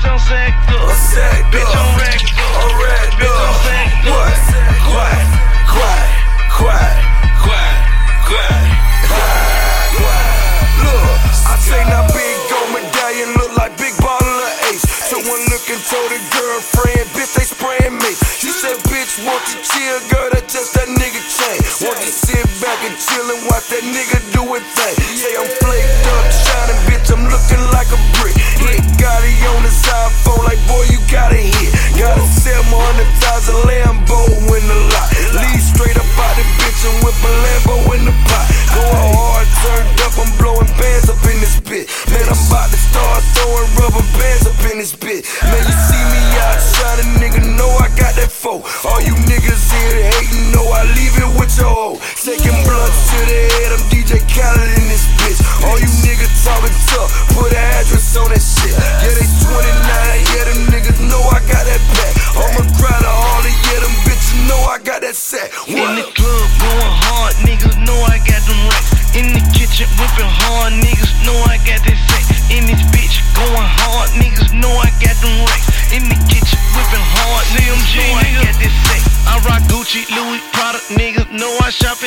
Bitch, I'm sacked up. I'm sacked Bitch, up. I'm racked up. I'm racked Bitch, I'm up. sacked up. What? Quiet, quiet, quiet, quiet, quiet, quiet, quiet. Look, I say big gold medallion look like big bottle of ace. Someone looking told a girlfriend, bitch, they spraying me. She said, bitch, won't you chill, girl? That just that nigga chain. Won't you sit back and chill and watch that nigga do his thing? Say I'm flaked this bitch. Man, you see me out shining, nigga, know I got that foe. All you niggas here hating, know I leave it with your hoe. Taking blunts to the head, I'm DJ Khaled in this bitch. All you niggas talking tough, put an address on that shit. Yeah,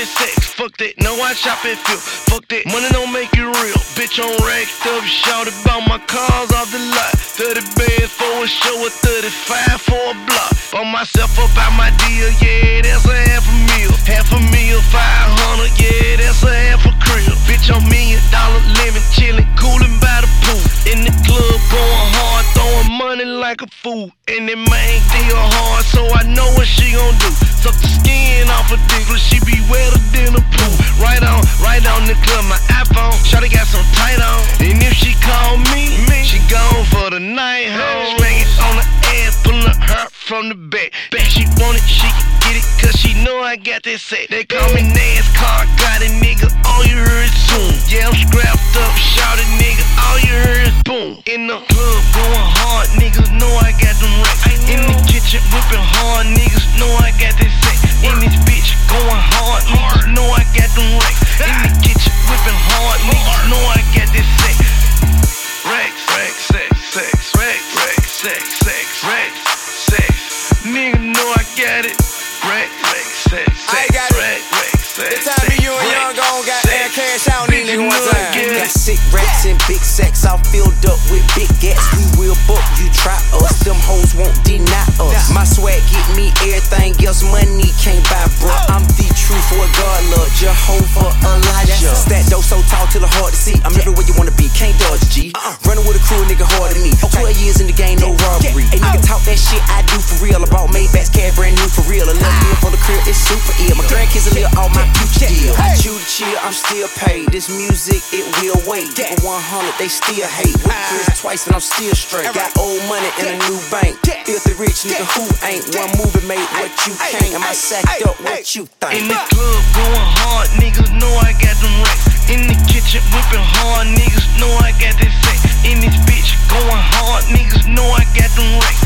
I shop at sex. Fuck that, know I shop at Phil. Fuck that, money don't make it real. Bitch, I'm racked up, shout about my cars off the lot. 30 bands for a show, a 35 for a block. Bought myself up out my deal, yeah, that's a half a meal. Half a meal, 500, yeah, that's a half a crib. Bitch, I'm million dollar living, chillin', coolin' by the pool. In the club, going hard, throwing money like a fool. And that man deal hard, so I know what she gon' do. Suck the skin off a dick, she be want it, she can get it, cause she know I got that set. They call me NASCAR, got it, nigga. All you heard is zoom. Yeah, I'm scrapped up, shout it, nigga. All you heard is boom. In the club, I sex, got it. Rex, Rex, sex. That time me, you and sex, Young gon' got air cash out Bitch, nigga you one time. get it. Got sick racks and big sacks, all filled up with big gats. We will book you, try us. Them hoes won't deny us. My swag get me everything for real. About Maybach's cab, brand new for real. 11 million for the crib, it's super ill. My grandkids will live all my future deal. I chew the chill, I'm still paid. This music, it will wait. For 100, they still hate. With ah. Chris twice, and I'm still straight. Got old money in a new bank. Filthy rich nigga who ain't one movie made what you can't. Am I sacked up? What you think? In the club, going hard, niggas know I got them racks. In the kitchen, whipping hard, niggas know I got that sex. In this bitch, going hard, niggas know I got them racks.